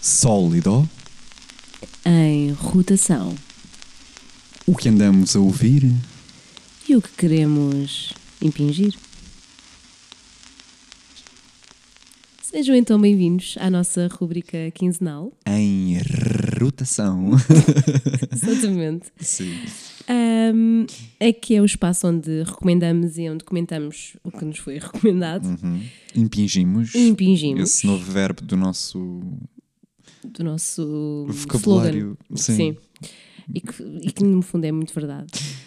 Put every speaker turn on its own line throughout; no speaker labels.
Sólido.
Em rotação.
O que andamos a ouvir?
E o que queremos impingir? Sejam então bem-vindos à nossa rubrica quinzenal.
Em rotação.
Exatamente.
Sim.
Um, aqui é o espaço onde recomendamos e onde comentamos o que nos foi recomendado
Uhum. Impingimos.
impingimos
Esse novo verbo do nosso
do nosso
vocabulário.
slogan.
Sim.
E que, e que no fundo é muito verdade.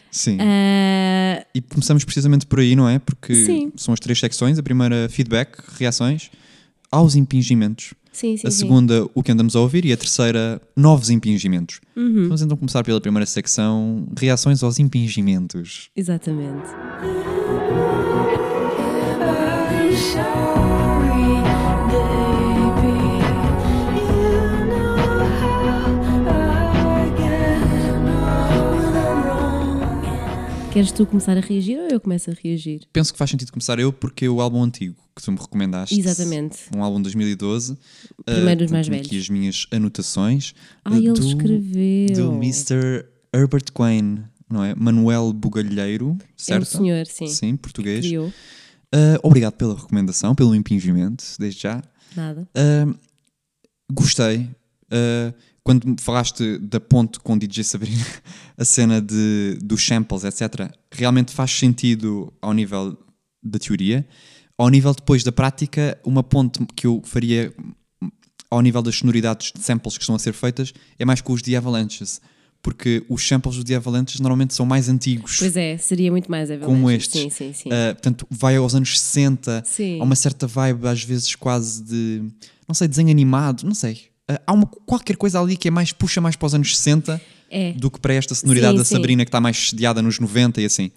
Sim.
Ah,
E começamos precisamente por aí, não é? Porque
Sim.
são as três secções. A primeira, feedback, reações aos impingimentos.
sim, sim,
a
sim.
segunda, o que andamos a ouvir. E a terceira, novos impingimentos.
Uhum,
Vamos então começar pela primeira secção, reações aos impingimentos.
exatamente. Queres tu começar a reagir ou eu começo a reagir?
Penso que faz sentido começar eu, porque o álbum antigo que tu me recomendaste.
Exatamente.
Um álbum de 2012.
Primeiro dos
uh,
mais
tenho aqui
velhos.
as minhas anotações.
Ah,
uh,
ele
do,
escreveu.
Do Mr. Herbert Quain, não é? Manuel Bugalheiro,
É um
certo?
senhor, sim.
Sim, português. Uh, obrigado pela recomendação, pelo impingimento, desde já.
Nada.
Uh, gostei. Quando me falaste da ponte com DJ Sabrina, a cena de, dos samples, etc., realmente faz sentido ao nível da teoria. Ao nível depois da prática, uma ponte que eu faria ao nível das sonoridades de samples que estão a ser feitas é mais com os The Avalanches. Porque os samples dos The Avalanches normalmente são mais antigos.
Pois é, seria muito mais Avalanche.
Como estes.
Sim, sim, sim.
Uh, portanto, vai aos anos 60,
Sim.
há uma certa vibe, às vezes quase de, não sei, desenho animado, não sei. Uh, há uma, qualquer coisa ali que é mais, puxa mais para os anos 60
é.
do que para esta sonoridade
Sim,
da
sim.
Sabrina que está mais sediada nos 90 e assim.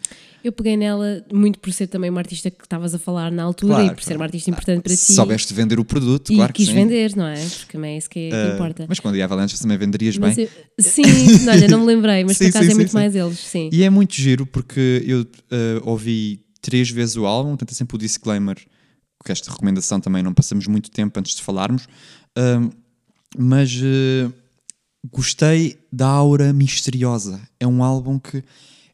Eu peguei nela muito por ser também uma artista que estavas a falar na altura
Claro,
e por ser uma artista importante para ti.
Se soubeste vender o produto,
e
claro que
quis
sim.
vender, não é? Porque também é isso que, é
Uh,
importa.
Mas quando ia Avalanche também venderias
Mas
bem.
eu- sim, olha, não me lembrei, mas por acaso é muito mais eles, sim.
E é muito giro porque eu uh, ouvi três vezes o álbum, portanto é sempre o disclaimer, que esta recomendação também não passamos muito tempo antes de falarmos, um, mas uh, gostei da aura misteriosa. É um álbum que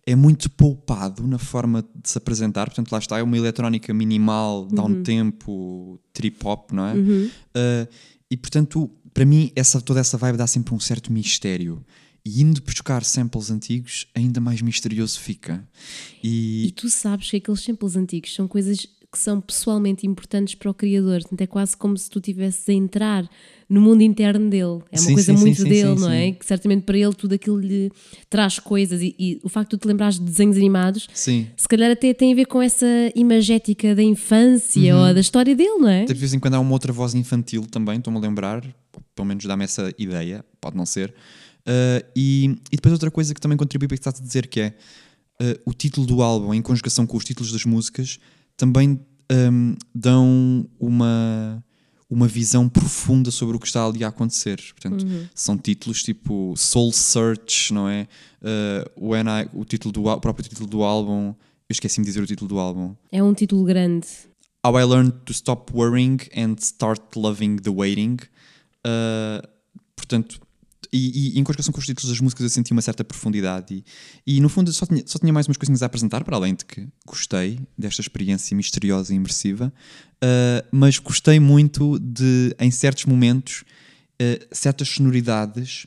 é muito poupado na forma de se apresentar, portanto lá está, é uma eletrónica minimal, dá um tempo, trip-hop, não é?
Uhum.
Uh, e portanto, para mim, essa, toda essa vibe dá sempre um certo mistério. E indo buscar samples antigos, ainda mais misterioso fica.
E
E,
tu sabes que aqueles samples antigos são coisas que são pessoalmente importantes para o criador. Portanto, é quase como se tu estivesse a entrar no mundo interno dele. É uma
Sim,
coisa
sim,
muito
sim,
dele, não é? Que certamente para ele tudo aquilo lhe traz coisas. E, e o facto de tu te lembrares de desenhos animados, se calhar até tem a ver com essa imagética da infância
Uhum.
ou da história dele, não é?
de vez em quando há uma outra voz infantil também, estou-me a lembrar, pelo menos dá-me essa ideia, pode não ser. Uh, e, e depois outra coisa que também contribui para o que estás a dizer, que é uh, o título do álbum, em conjugação com os títulos das músicas, também um, dão uma, uma visão profunda sobre o que está ali a acontecer. Portanto, são títulos tipo Soul Search, não é? Uh, when I, o, título do, o próprio título do álbum, eu esqueci-me de dizer o título do álbum.
É um título grande.
How I Learned to Stop Worrying and Start Loving the Waiting. Uh, portanto, e, e em conjugação com os títulos das músicas eu senti uma certa profundidade e, e no fundo só tinha, só tinha mais umas coisinhas a apresentar, para além de que gostei desta experiência misteriosa e imersiva, uh, mas gostei muito de, em certos momentos, uh, certas sonoridades,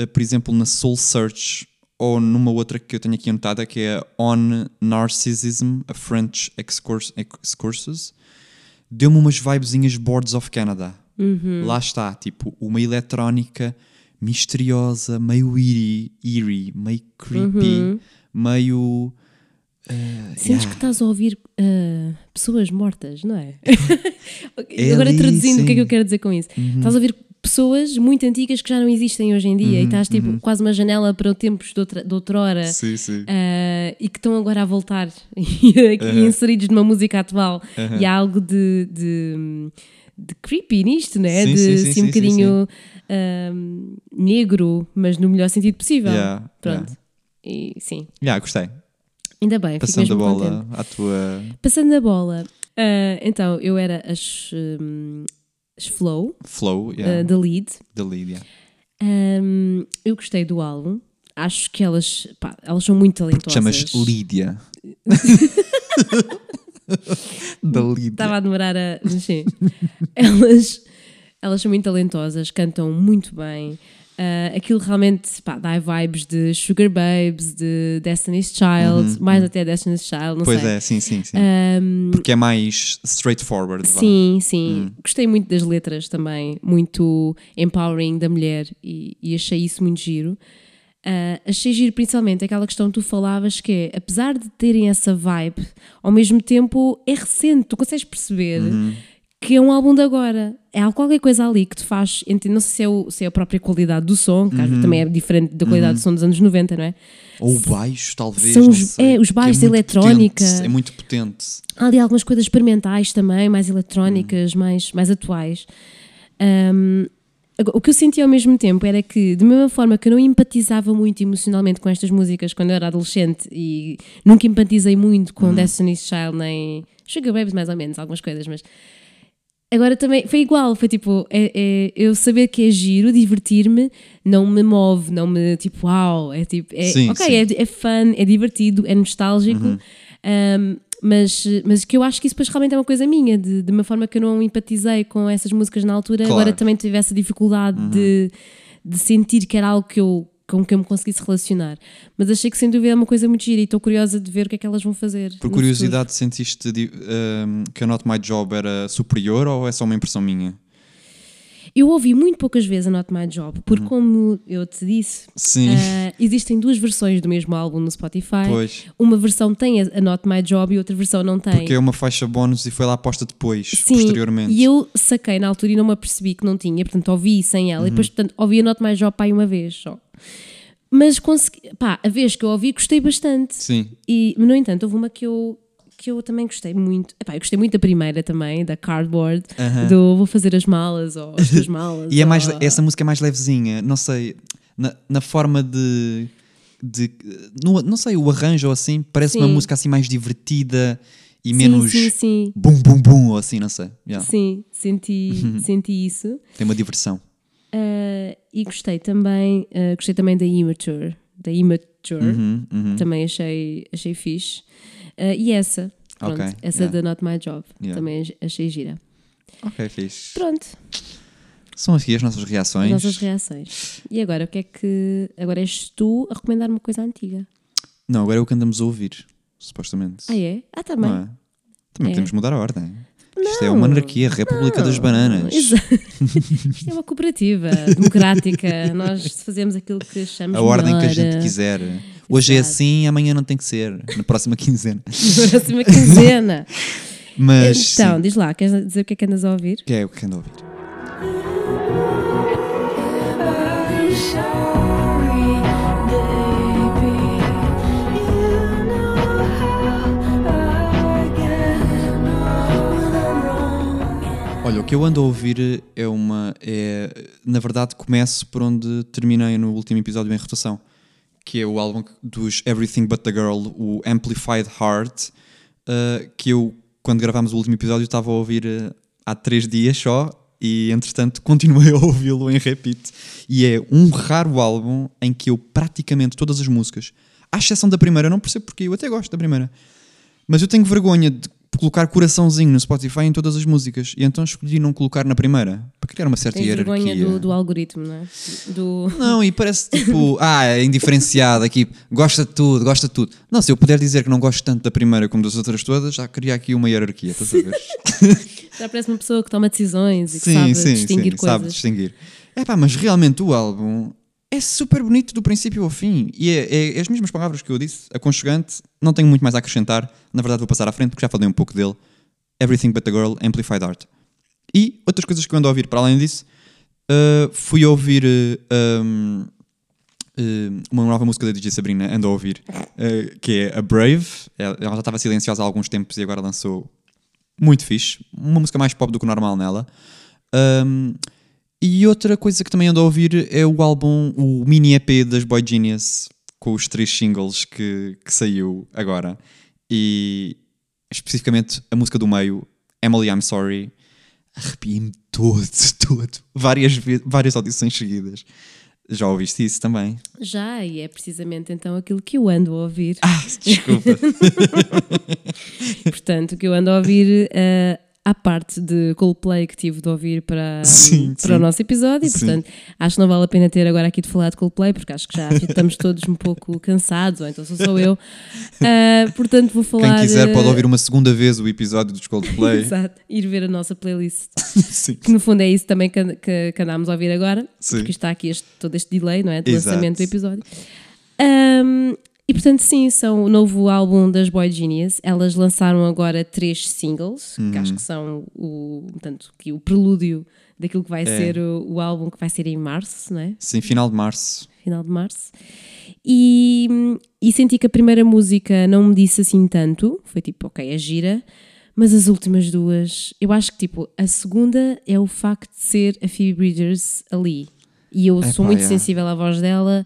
uh, por exemplo, na Soul Search ou numa outra que eu tenho aqui anotada que é On Narcissism, a French Excurs- Excursus, deu-me umas vibezinhas Boards of Canada. Lá está, tipo, uma eletrónica misteriosa, meio eerie, eerie meio creepy, meio. uh,
Sentes
yeah.
que estás a ouvir ah, pessoas mortas, não é?
É
Agora
ali,
traduzindo, o que é que
sim.
eu quero dizer com isso? Estás a ouvir pessoas muito antigas que já não existem hoje em dia e estás tipo quase uma janela para o tempos de, outra, de outrora.
Sim, sim.
ah, e que estão agora a voltar e aqui inseridos numa música atual e há algo de, de, de creepy nisto, né?
Sim,
de
sim, sim,
assim,
sim,
um bocadinho ah, negro, mas no melhor sentido possível.
Yeah,
Pronto. E sim,
Yeah, gostei.
ainda bem,
Passando a bola
contente.
à tua.
Passando a bola, ah, então eu era as, hum, Flow,
Flow, yeah.
uh, da Lead.
da Lídia.
Um, eu gostei do álbum. Acho que elas, pá, elas são muito talentosas.
Chamas Lídia. da Lídia.
Estava a demorar a. Sim. elas, elas são muito talentosas, cantam muito bem. Uh, aquilo realmente pá, dá vibes de Sugar Babes, de Destiny's Child, mais até Destiny's Child, não
Uhum, Pois
sei.
é, sim, sim, sim.
Um,
Porque é mais straightforward. vá.
Sim, sim. Gostei muito das letras também, muito empowering da mulher e, e achei isso muito giro. Ah, achei giro principalmente aquela questão que tu falavas que é, apesar de terem essa vibe, ao mesmo tempo é recente, tu consegues perceber que é um álbum de agora. É qualquer coisa ali que te faz, não sei se é, o- se é a própria qualidade do som, que vezes também é diferente da qualidade do som dos anos 90, não é?
Ou o baixo, talvez.
São os-
sei,
é, os baixos,
muito
eletrónica.
potente, É muito potente.
Há ali algumas coisas experimentais também, mais eletrónicas, mais, mais atuais. Um, o que eu senti ao mesmo tempo era que, de mesma forma que eu não empatizava muito emocionalmente com estas músicas quando eu era adolescente e nunca empatizei muito com Destiny's Child nem Sugar Babes, mais ou menos, algumas coisas, mas agora também foi igual. Foi tipo, é, é- eu saber que é giro, divertir-me, não me move, não me tipo, uau, é tipo, é,
Sim,
ok,
sim.
é, é fun, é divertido, é nostálgico. Um, mas, mas que eu acho que isso depois realmente é uma coisa minha, de, de uma forma que eu não empatizei com essas músicas na altura,
Claro.
agora também tive essa dificuldade de, de sentir que era algo que eu, com que eu me conseguisse relacionar. Mas achei que sem dúvida é uma coisa muito gira e estou curiosa de ver o que é que elas vão fazer.
Por curiosidade, sentiste di- um, que a Not My Job era superior ou é só uma impressão minha?
Eu ouvi muito poucas vezes a Not My Job, porque como eu te disse, ah, existem duas versões do mesmo álbum no Spotify.
Pois.
Uma versão tem a Not My Job e outra versão não tem.
Porque é uma faixa bónus e foi lá posta depois,
Sim,
posteriormente.
e eu saquei na altura e não me apercebi que não tinha, portanto ouvi sem ela, e
Uhum.
depois portanto, ouvi a Not My Job pai uma vez só. Mas consegui, pá, a vez que eu ouvi gostei bastante.
Sim.
E, no entanto, houve uma que eu, que eu também gostei muito. Epá, eu gostei muito da primeira também, da Cardboard, do Vou fazer as malas ou as tuas malas.
E é mais,
ou-
essa música é mais levezinha, não sei, na, na forma de. de no- não sei, o arranjo ou assim, parece uma
Sim.
música assim mais divertida e
Sim,
menos
Sim, sim,
bum bum bum ou assim, não sei. Yeah.
sim, senti, senti isso.
Tem uma diversão.
Uh, e gostei também, uh, gostei também da Immature, da Immature,
Uhum, uhum.
também achei, achei fixe. Uh, e essa, pronto,
Ok,
essa
yeah.
da Not My Job,
Yeah.
também achei gira.
Ok, fixe.
Pronto,
São aqui as nossas
as
reações.
nossas reações. E agora, o que é que. Agora és tu a recomendar uma coisa antiga.
Não, agora é o que andamos a ouvir, supostamente.
Ah, é? Ah, também.
Não é? Também
É.
temos que mudar a ordem. Isto é
Não,
uma anarquia, República das Bananas.
Exato. Isto é uma cooperativa democrática. Nós fazemos aquilo que achamos
A ordem que a
melhor.
gente quiser. Hoje é
Exato.
assim, amanhã não tem que ser. Na próxima quinzena.
Na próxima quinzena.
Mas.
então,
sim,
diz lá, queres dizer o que é que andas a ouvir?
que é o que ando a ouvir. Olha, o que eu ando a ouvir é uma. É, na verdade, começo por onde terminei no último episódio em rotação, que é o álbum dos Everything But the Girl, o Amplified Heart, uh, que eu, quando gravámos o último episódio, estava a ouvir uh, há três dias só e, entretanto, continuei a ouvi-lo em repeat. E é um raro álbum em que eu praticamente todas as músicas, à exceção da primeira, não percebo porque eu até gosto da primeira. Mas eu tenho vergonha de colocar coraçãozinho no Spotify em todas as músicas. E então escolhi não colocar na primeira. Para criar uma certa
Tens
hierarquia.
vergonha do, do algoritmo, não é? Do...
Não, e parece tipo, ah, é indiferenciado aqui, gosta de tudo, gosta de tudo. Não, se eu puder dizer que não gosto tanto da primeira como das outras todas, já cria aqui uma hierarquia, estás a ver?
Já parece uma pessoa que toma decisões e que sabe distinguir coisas.
sabe distinguir. É pá, mas realmente o álbum é super bonito do princípio ao fim. E é, é as mesmas palavras que eu disse, aconchegante, não tenho muito mais a acrescentar. Na verdade, vou passar à frente porque já falei um pouco dele. Everything But the Girl, Amplified Art. E outras coisas que eu ando a ouvir para além disso, uh, fui ouvir uh, um, uh, uma nova música da DJ Sabrina, ando a ouvir, que é a Brave. Ela já estava silenciosa há alguns tempos e agora lançou muito fixe. Uma música mais pop do que o normal nela. Um, e outra coisa que também ando a ouvir é o álbum, o mini EP das Boy Genius, com os três singles que, que saiu agora. E especificamente a música do meio, Emily I'm Sorry. arrepiei-me todo, todo. Várias, várias audições seguidas. Já ouviste isso também?
Já, e é precisamente então aquilo que eu ando a ouvir.
Ah, desculpa.
Portanto, o que eu ando a ouvir, eh, à parte de Coldplay que tive de ouvir para,
Sim,
para
sim.
o nosso episódio,
Sim.
portanto, acho que não vale a pena ter agora aqui de falar de Coldplay, porque acho que já estamos todos um pouco cansados, ou então sou só eu. Ah, portanto, vou falar.
Quem quiser pode ouvir uma segunda vez o episódio dos Coldplay.
Exato, ir ver a nossa playlist.
Sim.
Que no fundo é isso também que, que, que andámos a ouvir agora,
Sim.
porque está aqui este, todo este delay, não é? De
Exato.
lançamento do episódio. Ahm, e portanto, sim, são o novo álbum das Boy Genius. Elas lançaram agora três singles, que
Uhum.
acho que são o, portanto, que o prelúdio daquilo que vai
É.
ser o, o álbum que vai ser em março, não é?
Sim, final de março.
final de março. E, e senti que a primeira música não me disse assim tanto. Foi tipo, ok, é gira. Mas as últimas duas, eu acho que tipo, a segunda é o facto de ser a Phoebe Bridgers ali. E eu sou muito
yeah.
sensível à voz dela,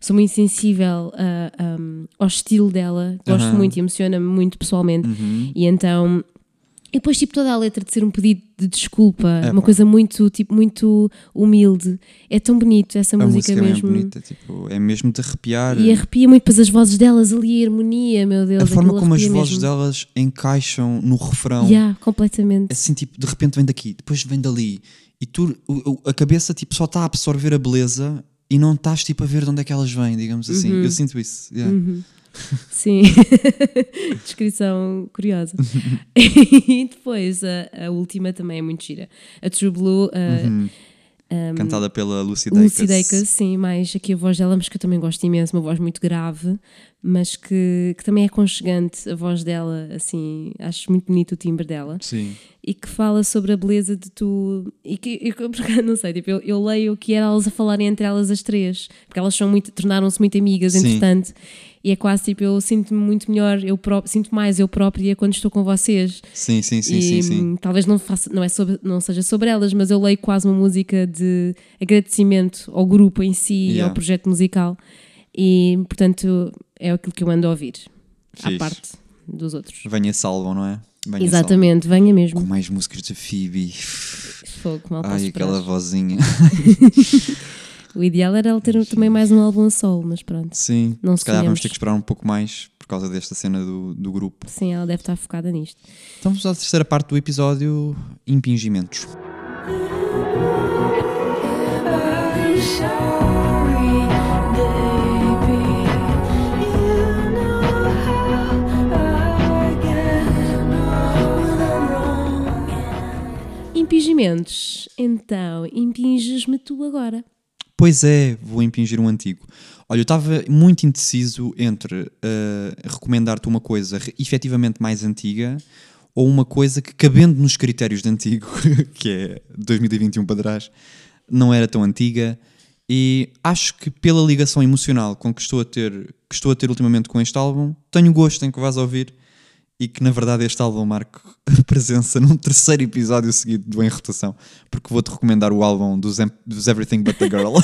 sou muito sensível a- um, ao estilo dela, gosto muito e emociona-me muito pessoalmente. E então. E depois, tipo, toda a letra de ser um pedido de desculpa,
Epá.
uma coisa muito, tipo, muito humilde. É tão bonito essa
A
música,
música é
mesmo.
mesmo bonita. Tipo, é mesmo de arrepiar.
E arrepia muito, depois as vozes delas ali, a harmonia, meu Deus.
a forma como as vozes
mesmo.
delas encaixam no refrão.
Yeah, completamente.
Assim, tipo, de repente vem daqui, depois vem dali. E tu, a cabeça, tipo, só está a absorver a beleza e não estás, tipo, a ver de onde é que elas vêm, digamos assim.
Uhum.
Eu sinto isso. yeah.
Sim. Descrição curiosa. e depois a, a última também é muito gira. A True Blue, a
Cantada pela Lucy Dacus.
Lucy Dacus, sim, mais aqui a voz dela, mas que eu também gosto imenso, uma voz muito grave, mas que, que também é aconchegante a voz dela, assim, acho muito bonito o timbre dela.
Sim.
e que fala sobre a beleza de tu. E que eu, por acaso, não sei, tipo, eu, eu leio o que era elas a falarem entre elas as três, porque elas são muito, tornaram-se muito amigas,
Sim.
entretanto, e é quase tipo, eu sinto-me muito melhor, eu sinto mais eu própria quando estou com vocês.
Sim, sim, sim,
e
sim, sim.
hum, talvez não, faça, não, é sobre, não seja sobre elas, mas eu leio quase uma música de agradecimento ao grupo em si e
Yeah.
ao projeto musical, e portanto é aquilo que eu ando a ouvir, à
Fixe.
parte dos outros.
Venha salvam, não é? Venha
Exatamente, venha
salvam.
mesmo.
Com mais músicas de Phoebe.
Fogo, mal
Ai, aquela vozinha.
O ideal era ele ter também mais um álbum a solo, mas pronto.
Sim.
Não
Se calhar vamos ter que esperar um pouco mais por causa desta cena do, do grupo.
Sim, ela deve estar focada nisto.
Então vamos à terceira parte do episódio: impingimentos.
Impingimentos. Então, impinges-me tu agora.
Pois é, vou impingir um antigo. Olha, eu estava muito indeciso entre eh, recomendar-te uma coisa efetivamente mais antiga ou uma coisa que, cabendo nos critérios de antigo, que é 2021 para trás, não era tão antiga. E acho que pela ligação emocional com que estou a ter, que estou a ter ultimamente com este álbum, tenho gosto em que vás ouvir e que na verdade este álbum marca a presença num terceiro episódio seguido do Em Rotação, porque vou-te recomendar o álbum dos, Em- dos Everything But The Girl.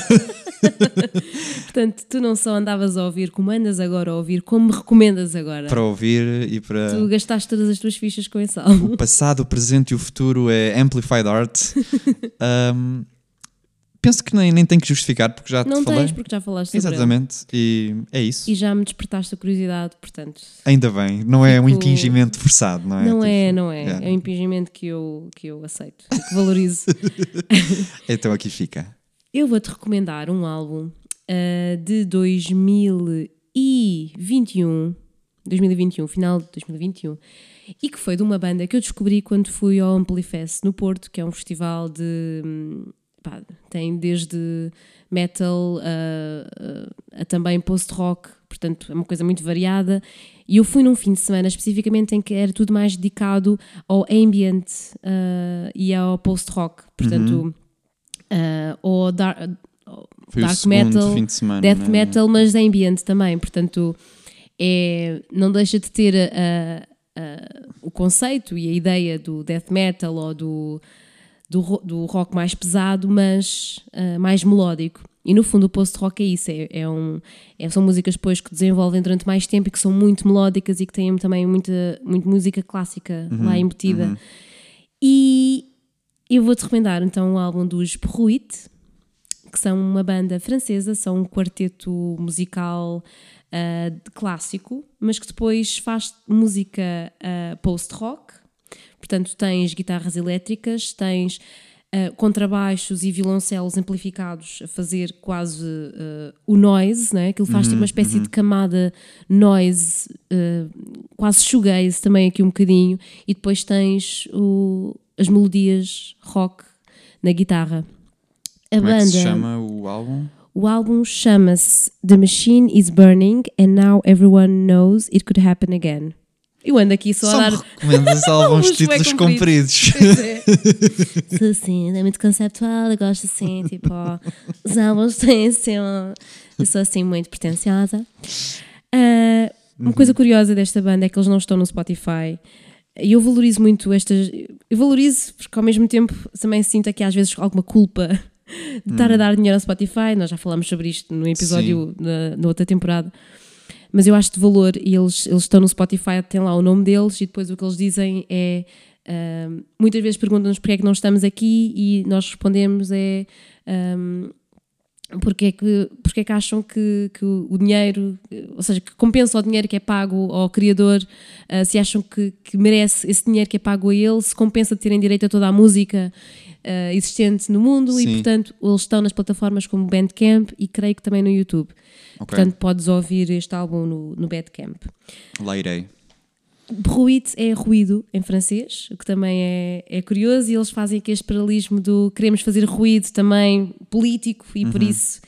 Portanto, tu não só andavas a ouvir como andas agora a ouvir, como me recomendas agora.
para ouvir e para.
Tu gastaste todas as tuas fichas com esse álbum.
O passado, o presente e o futuro é Amplified Art. Um, penso que nem, nem tenho que justificar, porque já te
Não
falei.
tens, porque já falaste sobre ele.
Exatamente, e é isso.
E já me despertaste a curiosidade, portanto.
Ainda bem, não é um impingimento forçado, não é?
Não é,
Tipo,
não é.
yeah.
É um impingimento que eu, que eu aceito que valorizo.
Então aqui fica.
Eu vou-te recomendar um álbum ah, de 2021, 2021, final de 2021, e que foi de uma banda que eu descobri quando fui ao Amplifest no Porto, que é um festival de. Pá, tem desde metal a, a- a também post-rock, portanto é uma coisa muito variada. E eu fui num fim de semana especificamente em que era tudo mais dedicado ao ambient ah, e ao post-rock, portanto. ah, ou dar, ou
Foi o
dark metal,
de semana.
death
né?
metal, mas ambient também. Portanto, é, não deixa de ter o conceito e a ideia do death metal ou do, do, do rock mais pesado, mas ah, mais melódico. E no fundo o post-rock é isso, é, é um, é- são músicas depois que desenvolvem durante mais tempo e que são muito melódicas e que têm também muita, muita música clássica lá embutida. E eu vou-te recomendar então o álbum dos Pruit, que são uma banda francesa, são um quarteto musical de clássico, mas que depois faz música ah, post-rock. Portanto, tens guitarras elétricas, tens ah, contrabaixos e violoncelos amplificados a fazer quase ah, o noise, né? aquilo faz tipo uma espécie de camada noise, ah, quase shoegaze também aqui um bocadinho, e depois tens o- as melodias rock na guitarra. A
Como é
banda,
que se chama o álbum?
o álbum chama-se The Machine is Burning and Now Everyone Knows It Could Happen Again. Eu ando aqui só,
Só
a dar.
recomendas alguns títulos
compridos.
compridos.
É. Sou assim, é muito conceptual, eu gosto assim, tipo, ó, os álbuns têm assim, eu sou assim muito pretenciosa. Ah, uma coisa curiosa desta banda é que eles não estão no Spotify. E eu valorizo muito estas. Eu valorizo porque ao mesmo tempo também sinto aqui às vezes alguma culpa de estar a dar dinheiro ao Spotify. Nós já falámos sobre isto no episódio na, na outra temporada. Mas eu acho de valor e eles, eles estão no Spotify, tem lá o nome deles e depois o que eles dizem é. ahm, muitas vezes perguntam-nos porque é que não estamos aqui e nós respondemos é. ahm, porque é que, porque é que acham que, que o dinheiro, ou seja, que compensa o dinheiro que é pago ao criador, ah, se acham que, que merece esse dinheiro que é pago a ele, se compensa terem direito a toda a música ah, existente no mundo e,
Sim.
portanto, eles estão nas plataformas como Bandcamp e creio que também no YouTube.
Ok,
Portanto, podes ouvir este álbum no, no Bandcamp.
lá irei.
Bruit é ruído em francês, o que também é, é curioso, e eles fazem aqui este paralelismo do queremos fazer ruído também político e por isso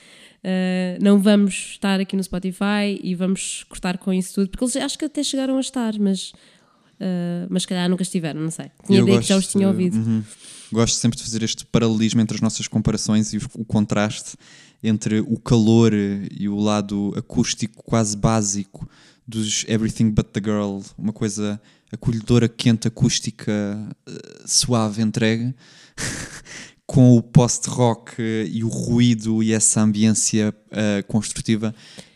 uh, não vamos estar aqui no Spotify e vamos cortar com isso tudo, porque eles acho que até chegaram a estar, mas, uh, mas se calhar nunca estiveram, não sei. Tinha
Eu
ideia que já os tinha ouvido.
uhum. Gosto sempre de fazer este paralelismo entre as nossas comparações e o contraste entre o calor e o lado acústico quase básico dos Everything But The Girl, uma coisa acolhedora, quente, acústica, eh, suave, entregue, com o post-rock eh, e o ruído e essa ambiência eh, construtiva.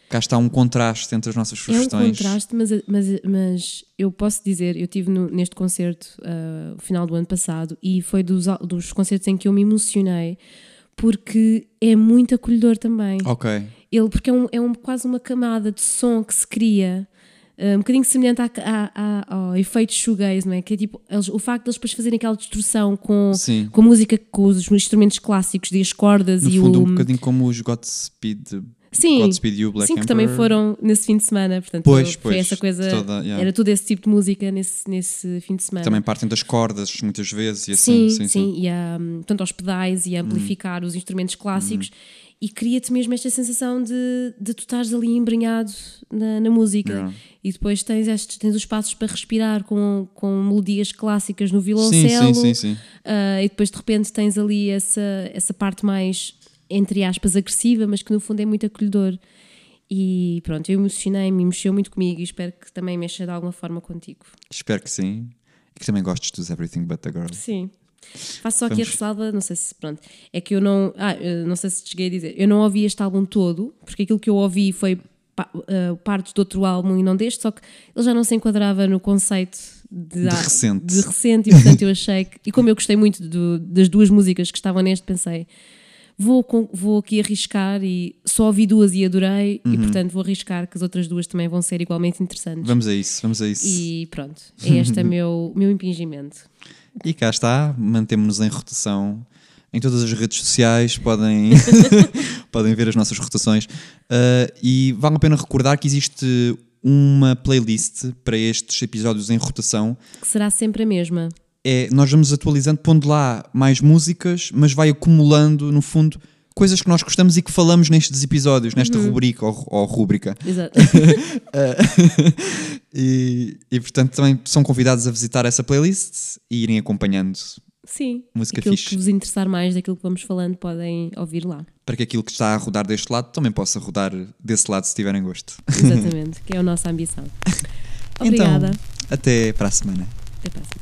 Cá está um contraste entre as nossas
É um
sugestões.
contraste, mas, mas, mas eu posso dizer, eu estive neste concerto uh, o final do ano passado e foi dos, dos concertos em que eu me emocionei porque é muito acolhedor também.
Ok.
Ele, porque é, um, é um- quase uma camada de som que se cria, uh, um bocadinho semelhante à- à- à- ao efeito shoegaze, não é? Que é tipo, eles- o facto de eles depois fazerem aquela distorção com,
Sim.
com a música, com os instrumentos clássicos de as cordas
No
e
fundo,
o...
um bocadinho como os Godspeed,
Sim,
Godspeed You, Black
sim, que
Emperor.
também foram nesse fim de semana, portanto
Pois,
foi
pois,
essa coisa,
toda, yeah.
era todo esse tipo de música nesse, nesse fim de semana.
Também partem das cordas, muitas vezes, e
sim,
assim.
sim,
Sim, sim.
e a, portanto aos pedais e a amplificar os instrumentos clássicos e cria-te mesmo esta sensação de, de tu estares ali embrenhado na, na música
Yeah.
e depois tens, estes, tens os passos para respirar com, com melodias clássicas no
Sim,
violoncelo
sim, sim, sim.
ah, e depois de repente tens ali essa, essa parte mais, entre aspas, agressiva, mas que no fundo é muito acolhedor. E pronto, eu emocionei-me, mexeu muito comigo e espero que também mexa de alguma forma contigo.
Espero que sim. E que também gostes dos Everything But The Girl.
Sim. Faço só aqui a
Vamos-
ressalva, não sei se, pronto, é que eu não, ah, não sei se te cheguei a dizer, eu não ouvi este álbum todo, porque aquilo que eu ouvi foi pa, ah, partes de outro álbum e não deste, só que ele já não se enquadrava no conceito de,
De recente.
de recente e portanto eu achei que, e como eu gostei muito do- das duas músicas que estavam neste, pensei, vou, vou aqui arriscar e só ouvi duas e adorei
Uhum.
e portanto vou arriscar que as outras duas também vão ser igualmente interessantes.
Vamos a isso, vamos a isso.
E pronto, é este o meu, meu impingimento.
E cá está, mantemos-nos em rotação em todas as redes sociais, podem, podem ver as nossas rotações. Uh, e vale a pena recordar que existe uma playlist para estes episódios em rotação.
Que será sempre a mesma.
É, nós vamos atualizando, pondo lá mais músicas, mas vai acumulando, no fundo, coisas que nós gostamos e que falamos nestes episódios, nesta rubrica ou, ou rúbrica.
Exato.
E, e, portanto também são convidados a visitar essa playlist e irem acompanhando
Sim.
Música
aquilo
fixe.
que vos interessar mais daquilo que vamos falando podem ouvir lá.
para que aquilo que está a rodar deste lado também possa rodar desse lado se tiverem gosto.
Exatamente, que é a nossa ambição. Obrigada.
Então, até para a semana.
Até a próxima.